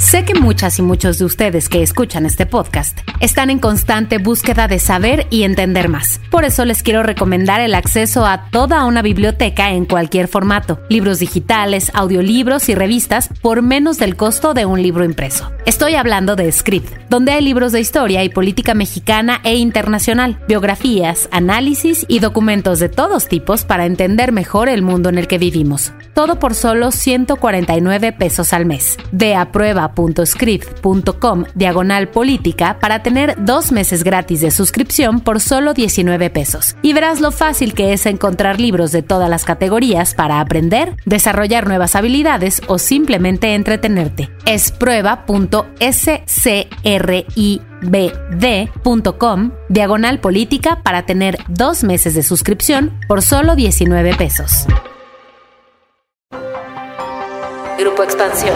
Sé que muchas y muchos de ustedes que escuchan este podcast están en constante búsqueda de saber y entender más. Por eso les quiero recomendar el acceso a toda una biblioteca en cualquier formato, libros digitales, audiolibros y revistas por menos del costo de un libro impreso. Estoy hablando de Script, donde hay libros de historia y política mexicana e internacional, biografías, análisis y documentos de todos tipos para entender mejor el mundo en el que vivimos. Todo por solo 149 pesos al mes. De a prueba prueba.script.com diagonal política para tener dos meses gratis de suscripción por solo 19 pesos. Y verás lo fácil que es encontrar libros de todas las categorías para aprender, desarrollar nuevas habilidades o simplemente entretenerte. Es prueba.scribd.com diagonal política para tener dos meses de suscripción por solo 19 pesos. Grupo Expansión.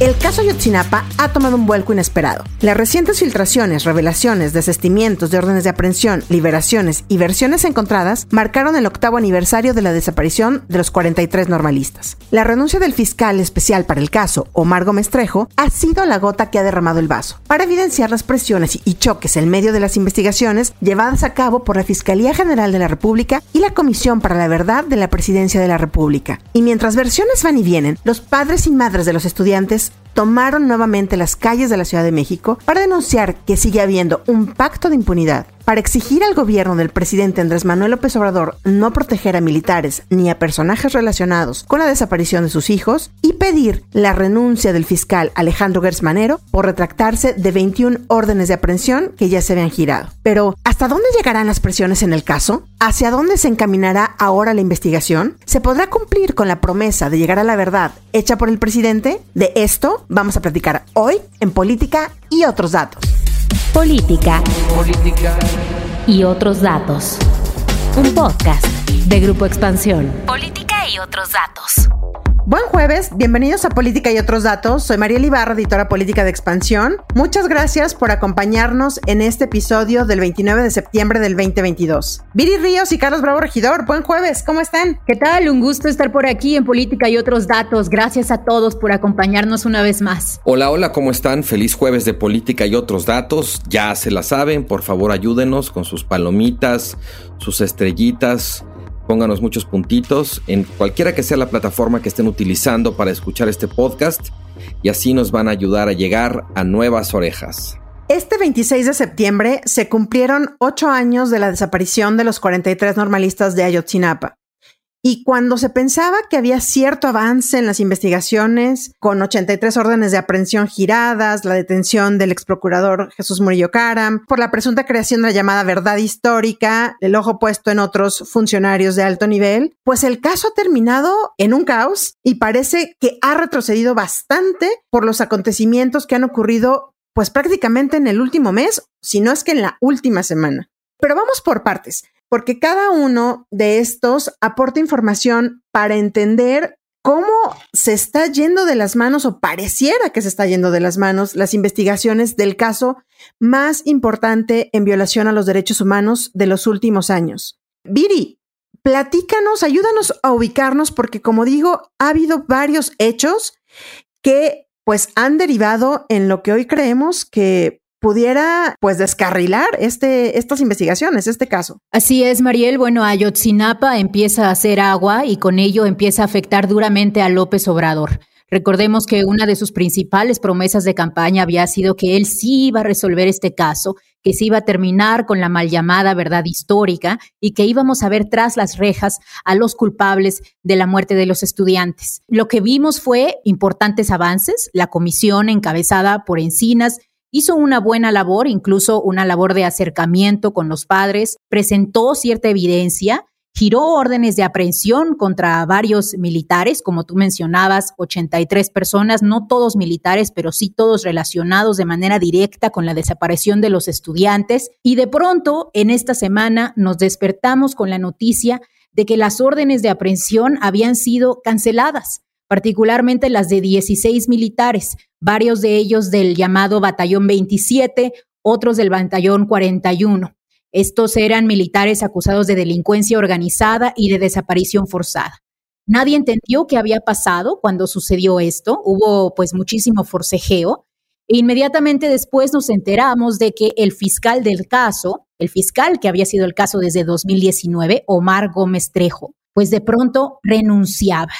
El caso Yotzinapa ha tomado un vuelco inesperado. Las recientes filtraciones, revelaciones, desestimientos de órdenes de aprehensión, liberaciones y versiones encontradas marcaron el octavo aniversario de la desaparición de los 43 normalistas. La renuncia del fiscal especial para el caso, Omar Gómez Trejo, ha sido la gota que ha derramado el vaso, para evidenciar las presiones y choques en medio de las investigaciones llevadas a cabo por la Fiscalía General de la República y la Comisión para la Verdad de la Presidencia de la República. Y mientras versiones van y vienen, los padres y madres de los estudiantes tomaron nuevamente las calles de la Ciudad de México para denunciar que sigue habiendo un pacto de impunidad para exigir al gobierno del presidente Andrés Manuel López Obrador no proteger a militares ni a personajes relacionados con la desaparición de sus hijos y pedir la renuncia del fiscal Alejandro Gersmanero por retractarse de 21 órdenes de aprehensión que ya se habían girado. Pero, ¿hasta dónde llegarán las presiones en el caso? ¿Hacia dónde se encaminará ahora la investigación? ¿Se podrá cumplir con la promesa de llegar a la verdad hecha por el presidente? De esto vamos a platicar hoy en Política y otros datos. Política. Política. Y otros datos. Un podcast de Grupo Expansión. Política y otros datos. Buen jueves, bienvenidos a Política y otros datos. Soy María Ibarra, editora política de Expansión. Muchas gracias por acompañarnos en este episodio del 29 de septiembre del 2022. Viri Ríos y Carlos Bravo Regidor, buen jueves, ¿cómo están? ¿Qué tal? Un gusto estar por aquí en Política y otros datos. Gracias a todos por acompañarnos una vez más. Hola, hola, ¿cómo están? Feliz jueves de Política y otros datos. Ya se la saben, por favor ayúdenos con sus palomitas, sus estrellitas pónganos muchos puntitos en cualquiera que sea la plataforma que estén utilizando para escuchar este podcast y así nos van a ayudar a llegar a nuevas orejas. Este 26 de septiembre se cumplieron ocho años de la desaparición de los 43 normalistas de Ayotzinapa. Y cuando se pensaba que había cierto avance en las investigaciones, con 83 órdenes de aprehensión giradas, la detención del ex procurador Jesús Murillo Caram, por la presunta creación de la llamada verdad histórica, el ojo puesto en otros funcionarios de alto nivel, pues el caso ha terminado en un caos y parece que ha retrocedido bastante por los acontecimientos que han ocurrido pues prácticamente en el último mes, si no es que en la última semana. Pero vamos por partes porque cada uno de estos aporta información para entender cómo se está yendo de las manos o pareciera que se está yendo de las manos las investigaciones del caso más importante en violación a los derechos humanos de los últimos años. Viri, platícanos, ayúdanos a ubicarnos porque como digo, ha habido varios hechos que pues han derivado en lo que hoy creemos que pudiera pues descarrilar este, estas investigaciones, este caso. Así es, Mariel. Bueno, Ayotzinapa empieza a hacer agua y con ello empieza a afectar duramente a López Obrador. Recordemos que una de sus principales promesas de campaña había sido que él sí iba a resolver este caso, que se iba a terminar con la mal llamada verdad histórica y que íbamos a ver tras las rejas a los culpables de la muerte de los estudiantes. Lo que vimos fue importantes avances. La comisión encabezada por Encinas Hizo una buena labor, incluso una labor de acercamiento con los padres, presentó cierta evidencia, giró órdenes de aprehensión contra varios militares, como tú mencionabas, 83 personas, no todos militares, pero sí todos relacionados de manera directa con la desaparición de los estudiantes. Y de pronto, en esta semana, nos despertamos con la noticia de que las órdenes de aprehensión habían sido canceladas particularmente las de 16 militares, varios de ellos del llamado Batallón 27, otros del Batallón 41. Estos eran militares acusados de delincuencia organizada y de desaparición forzada. Nadie entendió qué había pasado cuando sucedió esto. Hubo pues muchísimo forcejeo. E inmediatamente después nos enteramos de que el fiscal del caso, el fiscal que había sido el caso desde 2019, Omar Gómez Trejo, pues de pronto renunciaba.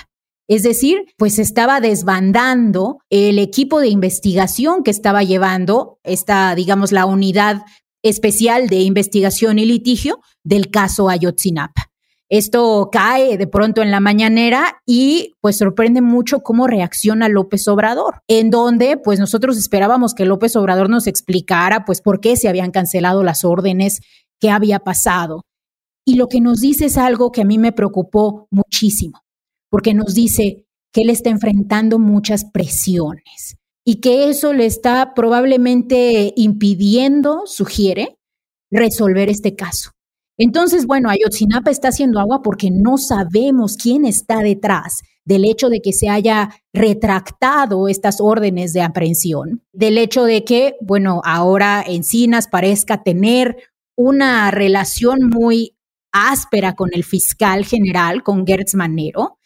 Es decir, pues estaba desbandando el equipo de investigación que estaba llevando esta, digamos, la unidad especial de investigación y litigio del caso Ayotzinapa. Esto cae de pronto en la mañanera y pues sorprende mucho cómo reacciona López Obrador, en donde pues nosotros esperábamos que López Obrador nos explicara pues por qué se habían cancelado las órdenes, qué había pasado. Y lo que nos dice es algo que a mí me preocupó muchísimo, porque nos dice que él está enfrentando muchas presiones y que eso le está probablemente impidiendo, sugiere, resolver este caso. Entonces, bueno, Ayotzinapa está haciendo agua porque no sabemos quién está detrás del hecho de que se haya retractado estas órdenes de aprehensión, del hecho de que, bueno, ahora Encinas parezca tener una relación muy áspera con el fiscal general, con Gertz Manero,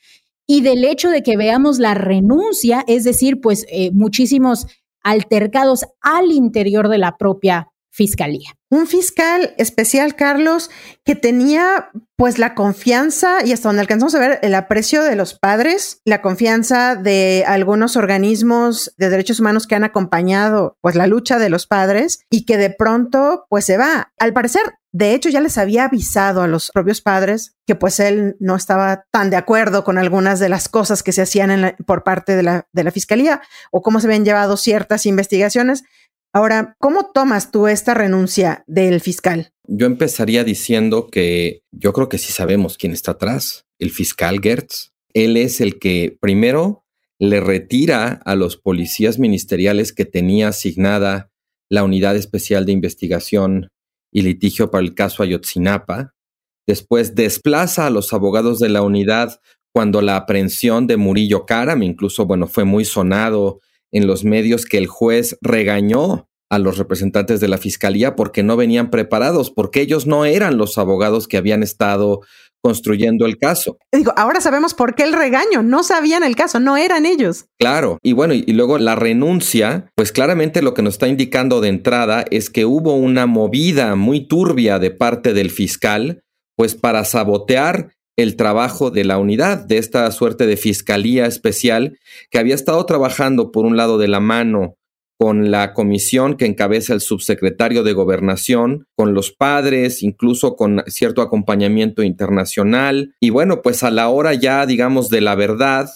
y del hecho de que veamos la renuncia, es decir, pues eh, muchísimos altercados al interior de la propia fiscalía. Un fiscal especial, Carlos, que tenía pues la confianza y hasta donde alcanzamos a ver el aprecio de los padres, la confianza de algunos organismos de derechos humanos que han acompañado pues la lucha de los padres y que de pronto pues se va. Al parecer, de hecho ya les había avisado a los propios padres que pues él no estaba tan de acuerdo con algunas de las cosas que se hacían por parte de la, de la fiscalía o cómo se habían llevado ciertas investigaciones Ahora, ¿cómo tomas tú esta renuncia del fiscal? Yo empezaría diciendo que yo creo que sí sabemos quién está atrás, el fiscal Gertz. Él es el que primero le retira a los policías ministeriales que tenía asignada la Unidad Especial de Investigación y Litigio para el caso Ayotzinapa. Después desplaza a los abogados de la unidad cuando la aprehensión de Murillo Karam, incluso, bueno, fue muy sonado en los medios que el juez regañó a los representantes de la fiscalía porque no venían preparados, porque ellos no eran los abogados que habían estado construyendo el caso. Digo, ahora sabemos por qué el regaño, no sabían el caso, no eran ellos. Claro, y bueno, y, luego la renuncia, pues claramente lo que nos está indicando de entrada es que hubo una movida muy turbia de parte del fiscal, pues para sabotear el trabajo de la unidad, de esta suerte de fiscalía especial que había estado trabajando por un lado de la mano con la comisión que encabeza el subsecretario de gobernación, con los padres, incluso con cierto acompañamiento internacional. Y bueno, pues a la hora ya, digamos, de la verdad,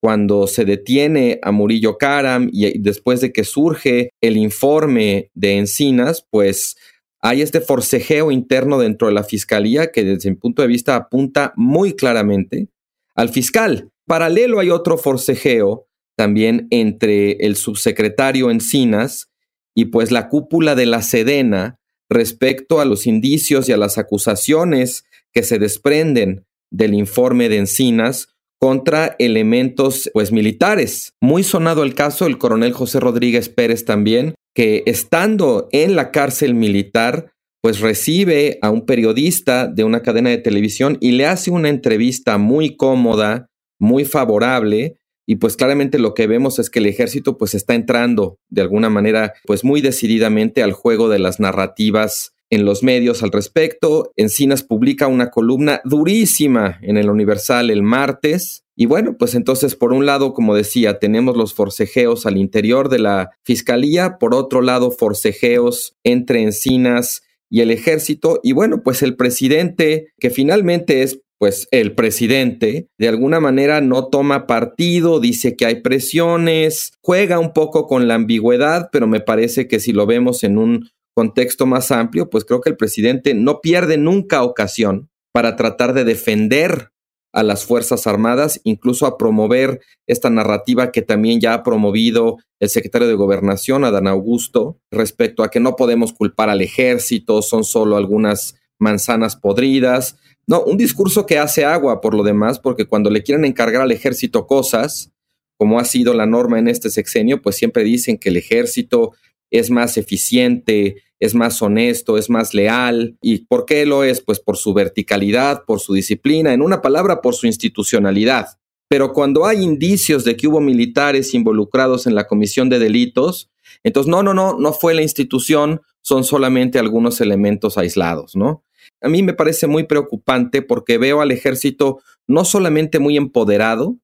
cuando se detiene a Murillo Karam y después de que surge el informe de Encinas, pues hay este forcejeo interno dentro de la fiscalía que desde mi punto de vista apunta muy claramente al fiscal. Paralelo hay otro forcejeo también entre el subsecretario Encinas y pues la cúpula de la Sedena respecto a los indicios y a las acusaciones que se desprenden del informe de Encinas contra elementos pues militares. Muy sonado el caso el coronel José Rodríguez Pérez también, que estando en la cárcel militar, pues recibe a un periodista de una cadena de televisión y le hace una entrevista muy cómoda, muy favorable, y pues claramente lo que vemos es que el ejército pues está entrando de alguna manera pues muy decididamente al juego de las narrativas en los medios al respecto. Encinas publica una columna durísima en el Universal el martes. Y bueno, pues entonces por un lado, como decía, tenemos los forcejeos al interior de la Fiscalía, por otro lado, forcejeos entre Encinas y el ejército. Y bueno, pues el presidente, que finalmente es pues el presidente de alguna manera no toma partido, dice que hay presiones, juega un poco con la ambigüedad, pero me parece que si lo vemos en un contexto más amplio, pues creo que el presidente no pierde nunca ocasión para tratar de defender a las Fuerzas Armadas, incluso a promover esta narrativa que también ya ha promovido el secretario de Gobernación, Adán Augusto, respecto a que no podemos culpar al ejército, son solo algunas manzanas podridas. No, un discurso que hace agua por lo demás, porque cuando le quieren encargar al ejército cosas, como ha sido la norma en este sexenio, pues siempre dicen que el ejército es más eficiente es más honesto, es más leal. ¿Y por qué lo es? Pues por su verticalidad, por su disciplina, en una palabra, por su institucionalidad. Pero cuando hay indicios de que hubo militares involucrados en la comisión de delitos, entonces no, no, no, no fue la institución, son solamente algunos elementos aislados, ¿no? A mí me parece muy preocupante porque veo al ejército no solamente muy empoderado,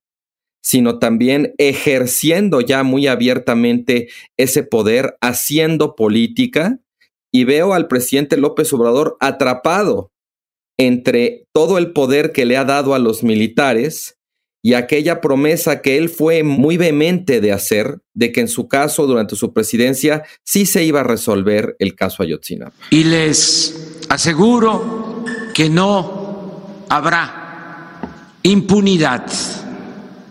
sino también ejerciendo ya muy abiertamente ese poder, haciendo política, y veo al presidente López Obrador atrapado entre todo el poder que le ha dado a los militares y aquella promesa que él fue muy vehemente de hacer, de que en su caso, durante su presidencia, sí se iba a resolver el caso Ayotzinapa. Y les aseguro que no habrá impunidad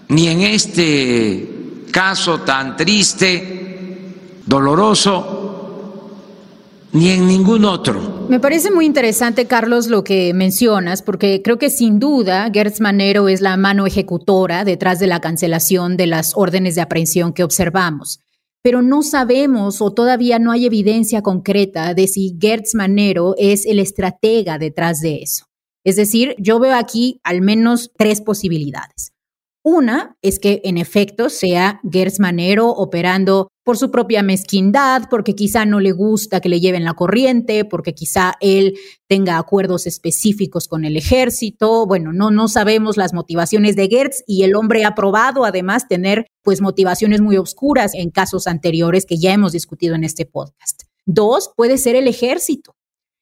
ni en este caso tan triste, doloroso, ni en ningún otro. Me parece muy interesante, Carlos, lo que mencionas, porque creo que sin duda Gertz Manero es la mano ejecutora detrás de la cancelación de las órdenes de aprehensión que observamos. Pero no sabemos o todavía no hay evidencia concreta de si Gertz Manero es el estratega detrás de eso. Es decir, yo veo aquí al menos tres posibilidades. Una es que en efecto sea Gers Manero operando por su propia mezquindad, porque quizá no le gusta que le lleven la corriente, porque quizá él tenga acuerdos específicos con el ejército. Bueno, no, no sabemos las motivaciones de Gertz y el hombre ha probado además tener pues motivaciones muy oscuras en casos anteriores que ya hemos discutido en este podcast. Dos, puede ser el ejército.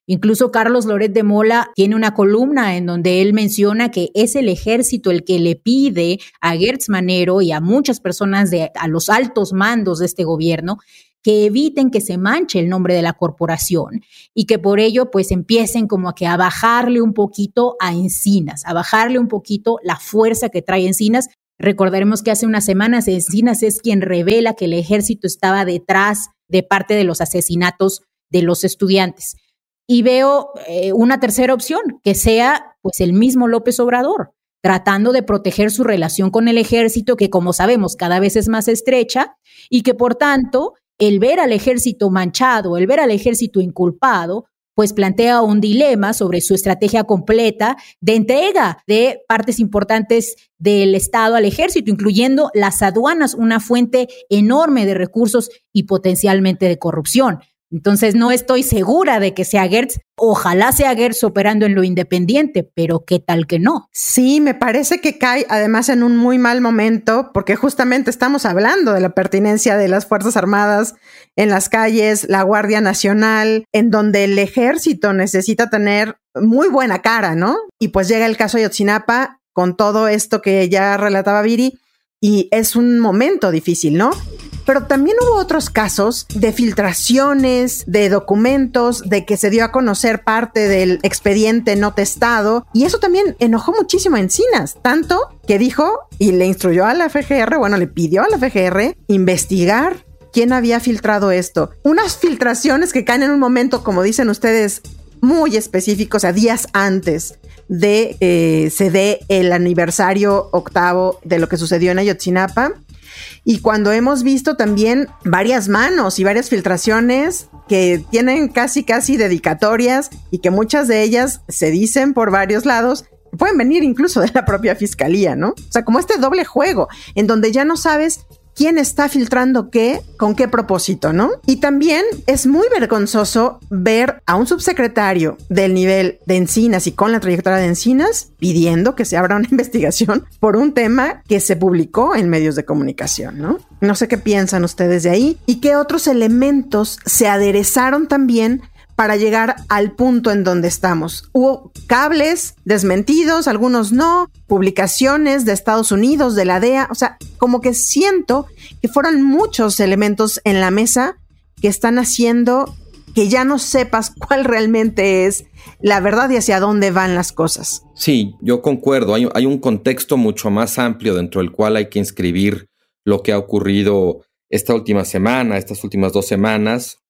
Incluso Carlos Loret de Mola tiene una columna en donde él menciona que es el ejército el que le pide a Gertz Manero y a muchas personas de a los altos mandos de este gobierno que eviten que se manche el nombre de la corporación y que por ello pues empiecen como a que a bajarle un poquito a Encinas, a bajarle un poquito la fuerza que trae Encinas. Recordaremos que hace unas semanas Encinas es quien revela que el ejército estaba detrás de parte de los asesinatos de los estudiantes y veo eh, una tercera opción, que sea pues el mismo López Obrador, tratando de proteger su relación con el ejército, que como sabemos cada vez es más estrecha, y que por tanto el ver al ejército manchado, el ver al ejército inculpado, pues plantea un dilema sobre su estrategia completa de entrega de partes importantes del Estado al ejército, incluyendo las aduanas, una fuente enorme de recursos y potencialmente de corrupción. Entonces no estoy segura de que sea Gertz. Ojalá sea Gertz operando en lo independiente, pero qué tal que no. Sí, me parece que cae además en un muy mal momento porque justamente estamos hablando de la pertinencia de las Fuerzas Armadas en las calles, la Guardia Nacional, en donde el ejército necesita tener muy buena cara, ¿no? Y pues llega el caso de Yotzinapa con todo esto que ya relataba Viri y es un momento difícil, ¿no? Pero también hubo otros casos de filtraciones, de documentos, de que se dio a conocer parte del expediente no testado. Y eso también enojó muchísimo a Encinas, tanto que dijo y le instruyó a la FGR, bueno, le pidió a la FGR investigar quién había filtrado esto. Unas filtraciones que caen en un momento, como dicen ustedes, muy específico, o sea, días antes de que se dé el aniversario octavo de lo que sucedió en Ayotzinapa y cuando hemos visto también varias manos y varias filtraciones que tienen casi, casi dedicatorias y que muchas de ellas se dicen por varios lados, pueden venir incluso de la propia fiscalía, ¿no? O sea, como este doble juego, en donde ya no sabes quién está filtrando qué, con qué propósito, ¿no? Y también es muy vergonzoso ver a un subsecretario del nivel de Encinas y con la trayectoria de Encinas pidiendo que se abra una investigación por un tema que se publicó en medios de comunicación, ¿no? No sé qué piensan ustedes de ahí y qué otros elementos se aderezaron también para llegar al punto en donde estamos. Hubo cables desmentidos, algunos no, publicaciones de Estados Unidos, de la DEA, o sea, como que siento que fueron muchos elementos en la mesa que están haciendo que ya no sepas cuál realmente es la verdad y hacia dónde van las cosas. Sí, yo concuerdo. Hay, hay, un contexto mucho más amplio dentro del cual hay que inscribir lo que ha ocurrido esta última semana, estas últimas dos semanas.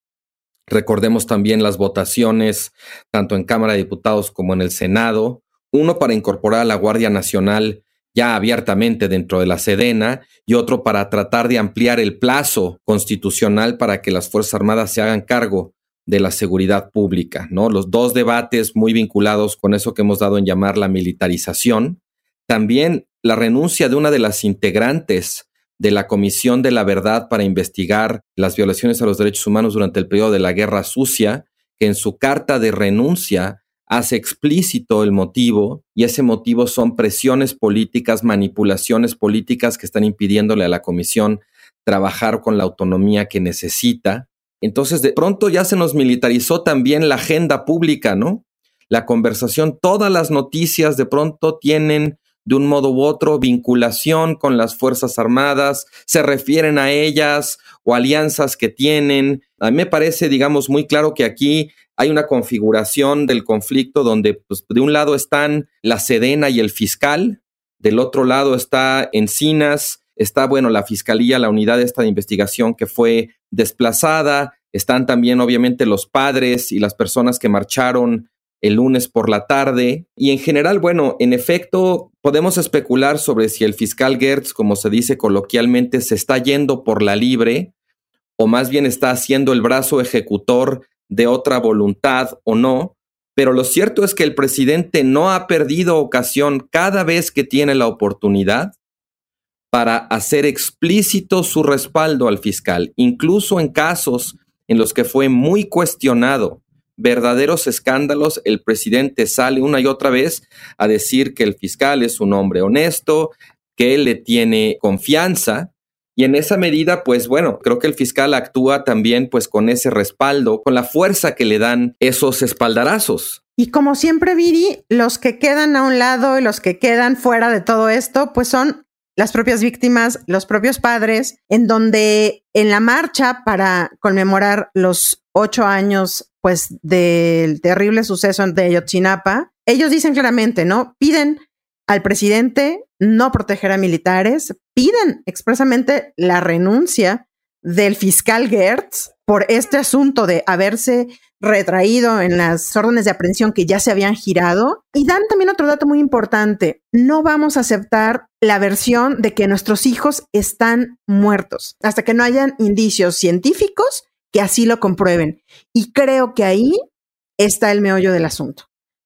Recordemos también las votaciones tanto en Cámara de Diputados como en el Senado, uno para incorporar a la Guardia Nacional ya abiertamente dentro de la Sedena y otro para tratar de ampliar el plazo constitucional para que las Fuerzas Armadas se hagan cargo de la seguridad pública, ¿no? Los dos debates muy vinculados con eso que hemos dado en llamar la militarización. También la renuncia de una de las integrantes de la Comisión de la Verdad para investigar las violaciones a los derechos humanos durante el periodo de la Guerra Sucia, que en su carta de renuncia hace explícito el motivo y ese motivo son presiones políticas, manipulaciones políticas que están impidiéndole a la comisión trabajar con la autonomía que necesita. Entonces, de pronto ya se nos militarizó también la agenda pública, ¿no? La conversación, todas las noticias de pronto tienen de un modo u otro vinculación con las Fuerzas Armadas, se refieren a ellas o alianzas que tienen. A mí me parece, digamos, muy claro que aquí hay una configuración del conflicto donde pues, de un lado están la Sedena y el fiscal, del otro lado está Encinas, está, bueno, la fiscalía, la unidad esta de investigación que fue desplazada, están también obviamente los padres y las personas que marcharon el lunes por la tarde. Y en general, bueno, en efecto, podemos especular sobre si el fiscal Gertz, como se dice coloquialmente, se está yendo por la libre o más bien está haciendo el brazo ejecutor de otra voluntad o no. Pero lo cierto es que el presidente no ha perdido ocasión cada vez que tiene la oportunidad para hacer explícito su respaldo al fiscal, incluso en casos en los que fue muy cuestionado verdaderos escándalos, el presidente sale una y otra vez a decir que el fiscal es un hombre honesto, que él le tiene confianza. Y en esa medida, pues bueno, creo que el fiscal actúa también pues con ese respaldo, con la fuerza que le dan esos espaldarazos. Y como siempre, Viri, los que quedan a un lado y los que quedan fuera de todo esto, pues son las propias víctimas, los propios padres, en donde en la marcha para conmemorar los ocho años pues del terrible suceso de Ayotzinapa, ellos dicen claramente, ¿no? Piden al presidente no proteger a militares, piden expresamente la renuncia del fiscal Gertz por este asunto de haberse retraído en las órdenes de aprehensión que ya se habían girado. Y dan también otro dato muy importante. No vamos a aceptar la versión de que nuestros hijos están muertos hasta que no hayan indicios científicos que así lo comprueben. Y creo que ahí está el meollo del asunto,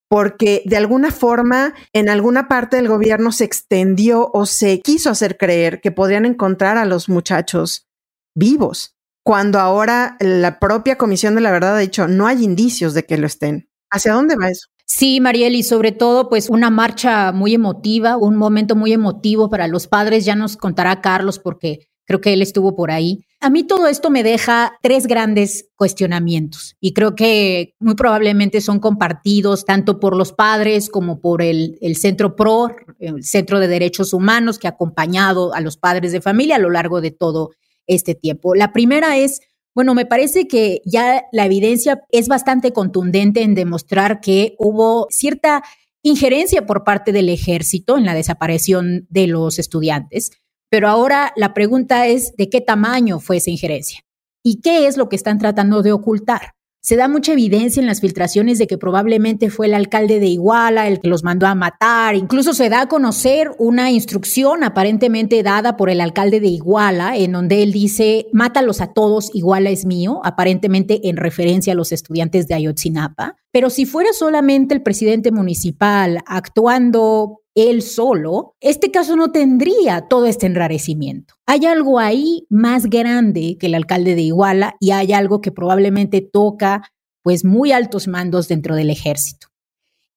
porque de alguna forma en alguna parte del gobierno se extendió o se quiso hacer creer que podrían encontrar a los muchachos vivos, cuando ahora la propia Comisión de la Verdad ha dicho no hay indicios de que lo estén. ¿Hacia dónde va eso? Sí, Mariel, y sobre todo, pues una marcha muy emotiva, un momento muy emotivo para los padres. Ya nos contará Carlos porque creo que él estuvo por ahí. A mí todo esto me deja tres grandes cuestionamientos y creo que muy probablemente son compartidos tanto por los padres como por el, Centro PRO, el Centro de Derechos Humanos, que ha acompañado a los padres de familia a lo largo de todo este tiempo. La primera es, bueno, me parece que ya la evidencia es bastante contundente en demostrar que hubo cierta injerencia por parte del ejército en la desaparición de los estudiantes. Pero ahora la pregunta es de qué tamaño fue esa injerencia y qué es lo que están tratando de ocultar. Se da mucha evidencia en las filtraciones de que probablemente fue el alcalde de Iguala el que los mandó a matar. Incluso se da a conocer una instrucción aparentemente dada por el alcalde de Iguala, en donde él dice, mátalos a todos, Iguala es mío, aparentemente en referencia a los estudiantes de Ayotzinapa. Pero si fuera solamente el presidente municipal actuando él solo, este caso no tendría todo este enrarecimiento. Hay algo ahí más grande que el alcalde de Iguala y hay algo que probablemente toca pues muy altos mandos dentro del ejército.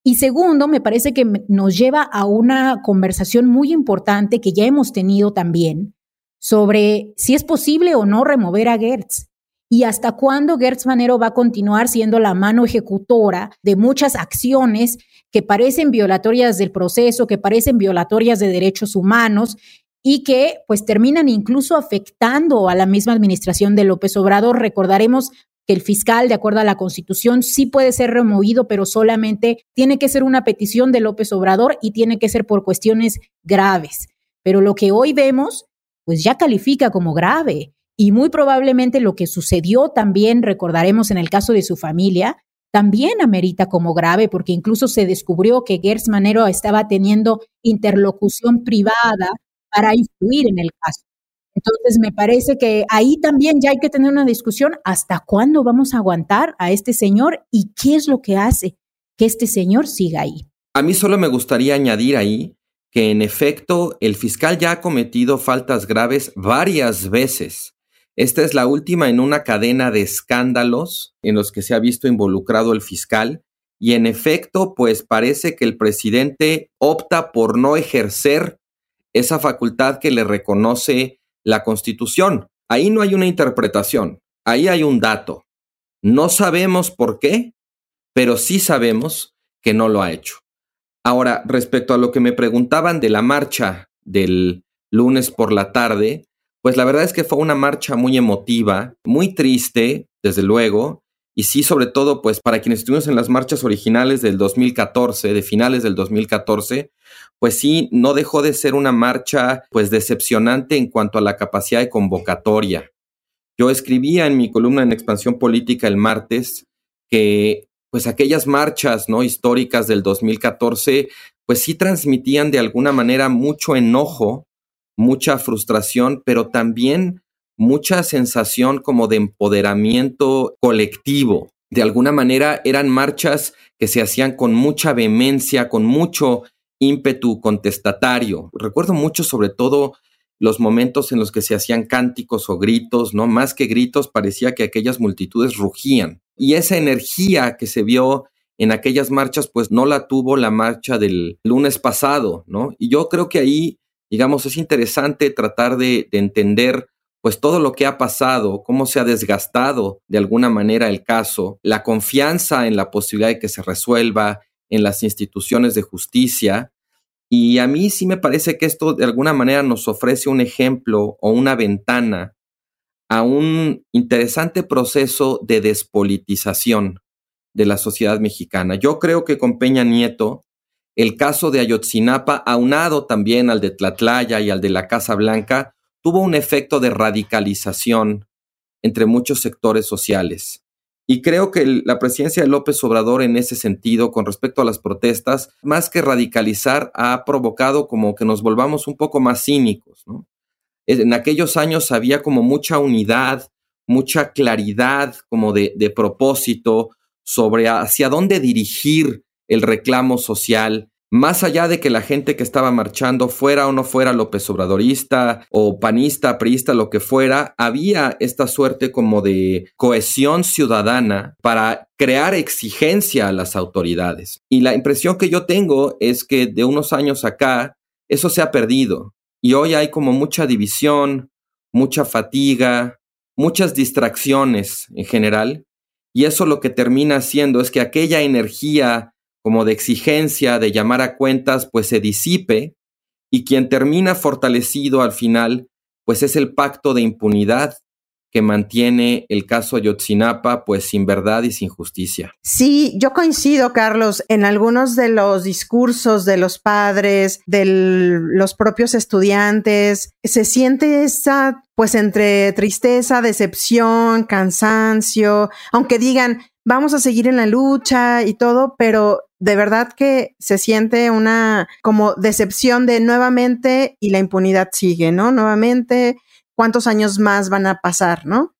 Y segundo, me parece que nos lleva a una conversación muy importante que ya hemos tenido también sobre si es posible o no remover a Gertz y hasta cuándo Gertz Manero va a continuar siendo la mano ejecutora de muchas acciones que parecen violatorias del proceso, que parecen violatorias de derechos humanos y que pues terminan incluso afectando a la misma administración de López Obrador. Recordaremos que el fiscal, de acuerdo a la Constitución, sí puede ser removido, pero solamente tiene que ser una petición de López Obrador y tiene que ser por cuestiones graves. Pero lo que hoy vemos, pues ya califica como grave. Y muy probablemente lo que sucedió también, recordaremos en el caso de su familia, también amerita como grave, porque incluso se descubrió que Gers Manero estaba teniendo interlocución privada para influir en el caso. Entonces, me parece que ahí también ya hay que tener una discusión hasta cuándo vamos a aguantar a este señor y qué es lo que hace que este señor siga ahí. A mí solo me gustaría añadir ahí que en efecto el fiscal ya ha cometido faltas graves varias veces. Esta es la última en una cadena de escándalos en los que se ha visto involucrado el fiscal y en efecto pues parece que el presidente opta por no ejercer esa facultad que le reconoce la Constitución. Ahí no hay una interpretación, ahí hay un dato. No sabemos por qué, pero sí sabemos que no lo ha hecho. Ahora, respecto a lo que me preguntaban de la marcha del lunes por la tarde, pues la verdad es que fue una marcha muy emotiva, muy triste, desde luego, y sí, sobre todo, pues para quienes estuvimos en las marchas originales del 2014, de finales del 2014, pues sí, no dejó de ser una marcha, pues decepcionante en cuanto a la capacidad de convocatoria. Yo escribía en mi columna en Expansión Política el martes que pues aquellas marchas no históricas del 2014 pues sí transmitían de alguna manera mucho enojo, mucha frustración, pero también mucha sensación como de empoderamiento colectivo. De alguna manera eran marchas que se hacían con mucha vehemencia, con mucho ímpetu contestatario. Recuerdo mucho sobre todo los momentos en los que se hacían cánticos o gritos, ¿no? Más que gritos, parecía que aquellas multitudes rugían. Y esa energía que se vio en aquellas marchas, pues no la tuvo la marcha del lunes pasado, ¿no? Y yo creo que ahí, digamos, es interesante tratar de, de entender pues todo lo que ha pasado, cómo se ha desgastado de alguna manera el caso, la confianza en la posibilidad de que se resuelva en las instituciones de justicia. Y a mí sí me parece que esto de alguna manera nos ofrece un ejemplo o una ventana a un interesante proceso de despolitización de la sociedad mexicana. Yo creo que con Peña Nieto, el caso de Ayotzinapa, aunado también al de Tlatlaya y al de la Casa Blanca, tuvo un efecto de radicalización entre muchos sectores sociales. Y creo que la presidencia de López Obrador en ese sentido, con respecto a las protestas, más que radicalizar, ha provocado como que nos volvamos un poco más cínicos, en aquellos años había como mucha unidad, mucha claridad como de propósito sobre hacia dónde dirigir el reclamo social, más allá de que la gente que estaba marchando fuera o no fuera López Obradorista o panista, priista, lo que fuera, había esta suerte como de cohesión ciudadana para crear exigencia a las autoridades. Y la impresión que yo tengo es que de unos años acá eso se ha perdido. Y hoy hay como mucha división, mucha fatiga, muchas distracciones en general. Y eso lo que termina haciendo es que aquella energía como de exigencia, de llamar a cuentas, pues se disipe y quien termina fortalecido al final, pues es el pacto de impunidad que mantiene el caso Ayotzinapa pues sin verdad y sin justicia. Sí, yo coincido, Carlos, en algunos de los discursos de los padres, de los propios estudiantes, se siente esa pues entre tristeza, decepción, cansancio, aunque digan, vamos a seguir en la lucha y todo, pero de verdad que se siente una como decepción de nuevamente y la impunidad sigue, ¿no? Nuevamente cuántos años más van a pasar, ¿no?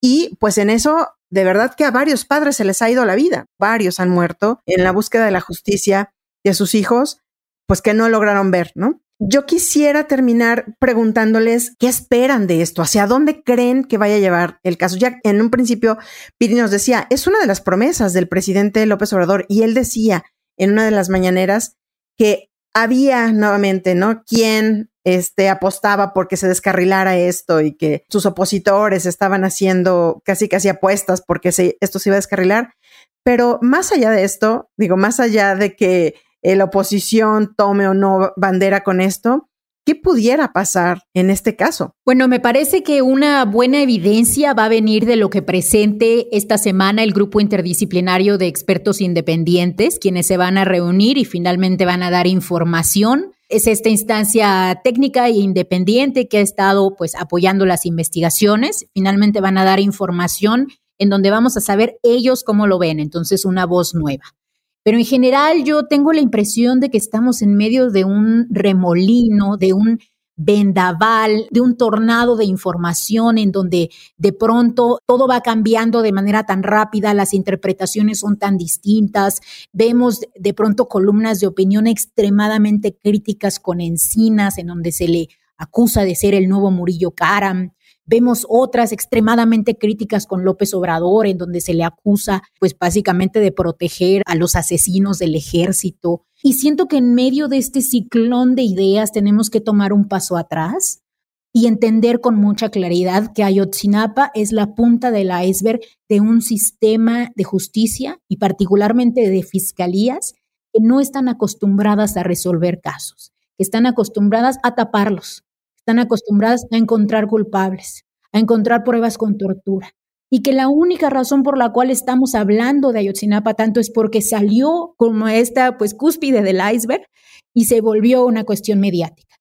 Y pues en eso, de verdad que a varios padres se les ha ido la vida, varios han muerto en la búsqueda de la justicia de sus hijos, pues que no lograron ver, ¿no? Yo quisiera terminar preguntándoles qué esperan de esto, hacia dónde creen que vaya a llevar el caso. Ya en un principio, Piri nos decía, es una de las promesas del presidente López Obrador y él decía en una de las mañaneras que había nuevamente, ¿no? Quien este, apostaba porque se descarrilara esto y que sus opositores estaban haciendo casi casi apuestas porque esto se iba a descarrilar. Pero más allá de esto, digo, más allá de que la oposición tome o no bandera con esto, ¿Qué pudiera pasar en este caso? Bueno, me parece que una buena evidencia va a venir de lo que presente esta semana el grupo interdisciplinario de expertos independientes, quienes se van a reunir y finalmente van a dar información es esta instancia técnica e independiente que ha estado pues apoyando las investigaciones. Finalmente van a dar información en donde vamos a saber ellos cómo lo ven, entonces una voz nueva. Pero en general yo tengo la impresión de que estamos en medio de un remolino, de un vendaval, de un tornado de información en donde de pronto todo va cambiando de manera tan rápida, las interpretaciones son tan distintas, vemos de pronto columnas de opinión extremadamente críticas con encinas en donde se le acusa de ser el nuevo Murillo Karam, Vemos otras extremadamente críticas con López Obrador, en donde se le acusa, pues básicamente de proteger a los asesinos del ejército. Y siento que en medio de este ciclón de ideas tenemos que tomar un paso atrás y entender con mucha claridad que Ayotzinapa es la punta del iceberg de un sistema de justicia y particularmente de fiscalías que no están acostumbradas a resolver casos, que están acostumbradas a taparlos, están acostumbradas a encontrar culpables, a encontrar pruebas con tortura. Y que la única razón por la cual estamos hablando de Ayotzinapa tanto es porque salió como esta pues cúspide del iceberg y se volvió una cuestión mediática.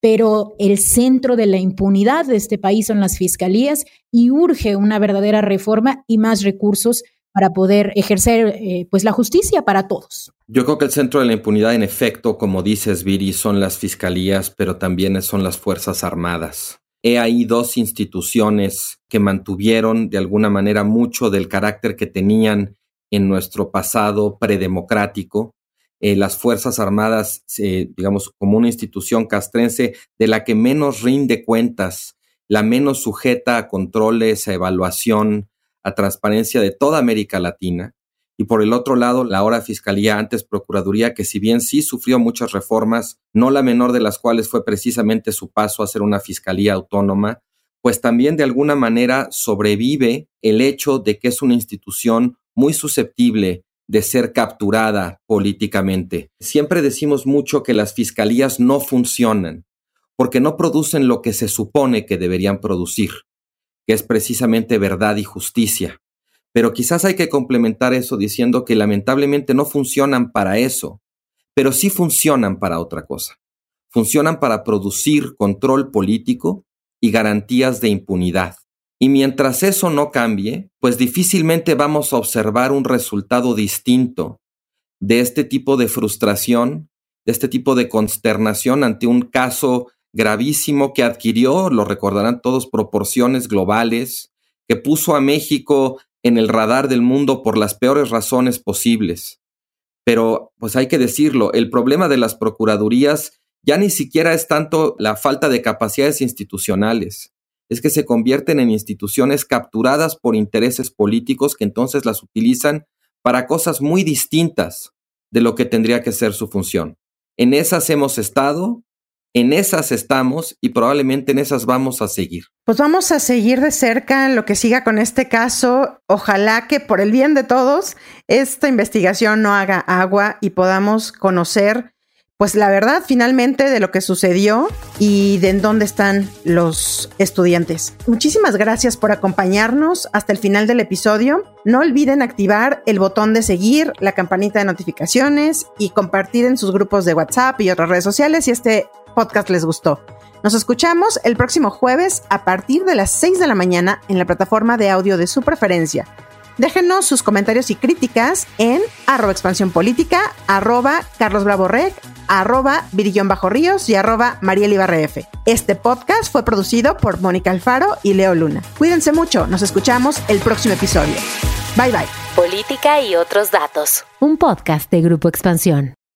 Pero el centro de la impunidad de este país son las fiscalías y urge una verdadera reforma y más recursos para poder ejercer eh, pues la justicia para todos. Yo creo que el centro de la impunidad, en efecto, como dices, Viri, son las fiscalías, pero también son las Fuerzas Armadas. He ahí dos instituciones que mantuvieron de alguna manera mucho del carácter que tenían en nuestro pasado predemocrático. Eh, las Fuerzas Armadas, eh, digamos, como una institución castrense de la que menos rinde cuentas, la menos sujeta a controles, a evaluación, a transparencia de toda América Latina. Y por el otro lado, la ahora Fiscalía, antes Procuraduría, que si bien sí sufrió muchas reformas, no la menor de las cuales fue precisamente su paso a ser una Fiscalía autónoma, pues también de alguna manera sobrevive el hecho de que es una institución muy susceptible de ser capturada políticamente. Siempre decimos mucho que las fiscalías no funcionan porque no producen lo que se supone que deberían producir que es precisamente verdad y justicia. Pero quizás hay que complementar eso diciendo que lamentablemente no funcionan para eso, pero sí funcionan para otra cosa. Funcionan para producir control político y garantías de impunidad. Y mientras eso no cambie, pues difícilmente vamos a observar un resultado distinto de este tipo de frustración, de este tipo de consternación ante un caso gravísimo que adquirió, lo recordarán todos, proporciones globales, que puso a México en el radar del mundo por las peores razones posibles. Pero, pues hay que decirlo, el problema de las procuradurías ya ni siquiera es tanto la falta de capacidades institucionales, es que se convierten en instituciones capturadas por intereses políticos que entonces las utilizan para cosas muy distintas de lo que tendría que ser su función. En esas hemos estado en esas estamos y probablemente en esas vamos a seguir. Pues vamos a seguir de cerca lo que siga con este caso. Ojalá que por el bien de todos esta investigación no haga agua y podamos conocer pues la verdad finalmente de lo que sucedió y de en dónde están los estudiantes. Muchísimas gracias por acompañarnos hasta el final del episodio. No olviden activar el botón de seguir, la campanita de notificaciones y compartir en sus grupos de WhatsApp y otras redes sociales si este podcast les gustó. Nos escuchamos el próximo jueves a partir de las 6 de la mañana en la plataforma de audio de su preferencia. Déjenos sus comentarios y críticas en arroba expansión política, arroba Carlos Bravo arroba Virillón Bajo Ríos y arroba Mariel Ibarref. Este podcast fue producido por Mónica Alfaro y Leo Luna. Cuídense mucho, nos escuchamos el próximo episodio. Bye bye. Política y otros datos. Un podcast de Grupo Expansión.